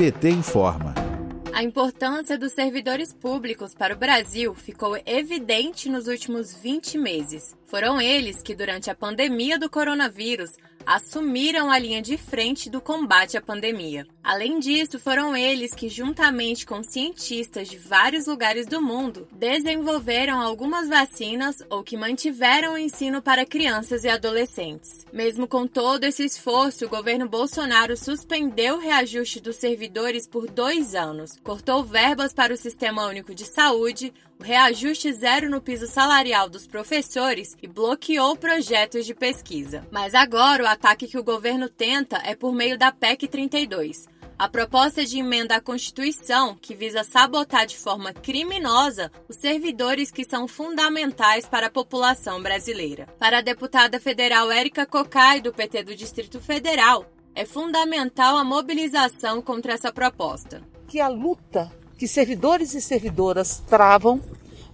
PT informa. A importância dos servidores públicos para o Brasil ficou evidente nos últimos 20 meses. Foram eles que, durante a pandemia do coronavírus, assumiram a linha de frente do combate à pandemia. Além disso, foram eles que, juntamente com cientistas de vários lugares do mundo, desenvolveram algumas vacinas ou que mantiveram o ensino para crianças e adolescentes. Mesmo com todo esse esforço, o governo Bolsonaro suspendeu o reajuste dos servidores por dois anos, cortou verbas para o Sistema Único de Saúde, o reajuste zero no piso salarial dos professores e bloqueou projetos de pesquisa. Mas agora o ataque que o governo tenta é por meio da PEC 32. A proposta de emenda à Constituição, que visa sabotar de forma criminosa os servidores que são fundamentais para a população brasileira. Para a deputada federal Érica Cocai, do PT do Distrito Federal, é fundamental a mobilização contra essa proposta. Que a luta que servidores e servidoras travam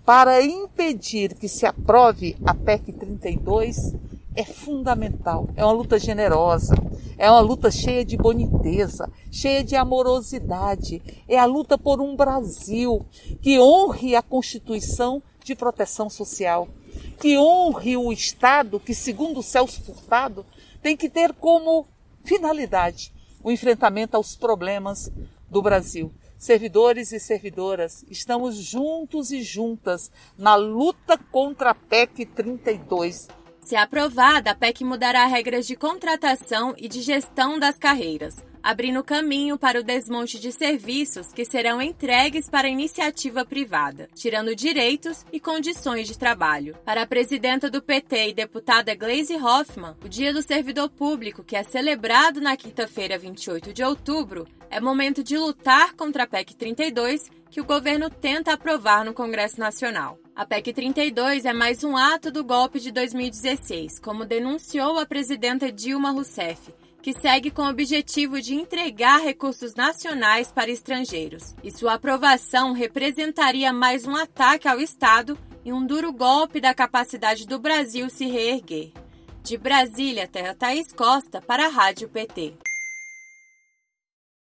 para impedir que se aprove a PEC 32 é fundamental. É uma luta generosa, é uma luta cheia de boniteza, cheia de amorosidade. É a luta por um Brasil que honre a Constituição de proteção social, que honre o Estado que, segundo Celso Furtado, tem que ter como finalidade o enfrentamento aos problemas do Brasil. Servidores e servidoras, estamos juntos e juntas na luta contra a PEC 32. Se aprovada, a PEC mudará regras de contratação e de gestão das carreiras, abrindo caminho para o desmonte de serviços que serão entregues para iniciativa privada, tirando direitos e condições de trabalho. Para a presidenta do PT e deputada Gleisi Hoffmann, o Dia do Servidor Público, que é celebrado na quinta-feira, 28 de outubro, é momento de lutar contra a PEC 32 que o governo tenta aprovar no Congresso Nacional. A PEC 32 é mais um ato do golpe de 2016, como denunciou a presidenta Dilma Rousseff, que segue com o objetivo de entregar recursos nacionais para estrangeiros. E sua aprovação representaria mais um ataque ao Estado e um duro golpe da capacidade do Brasil se reerguer. De Brasília, Terra Thaís Costa, para a Rádio PT.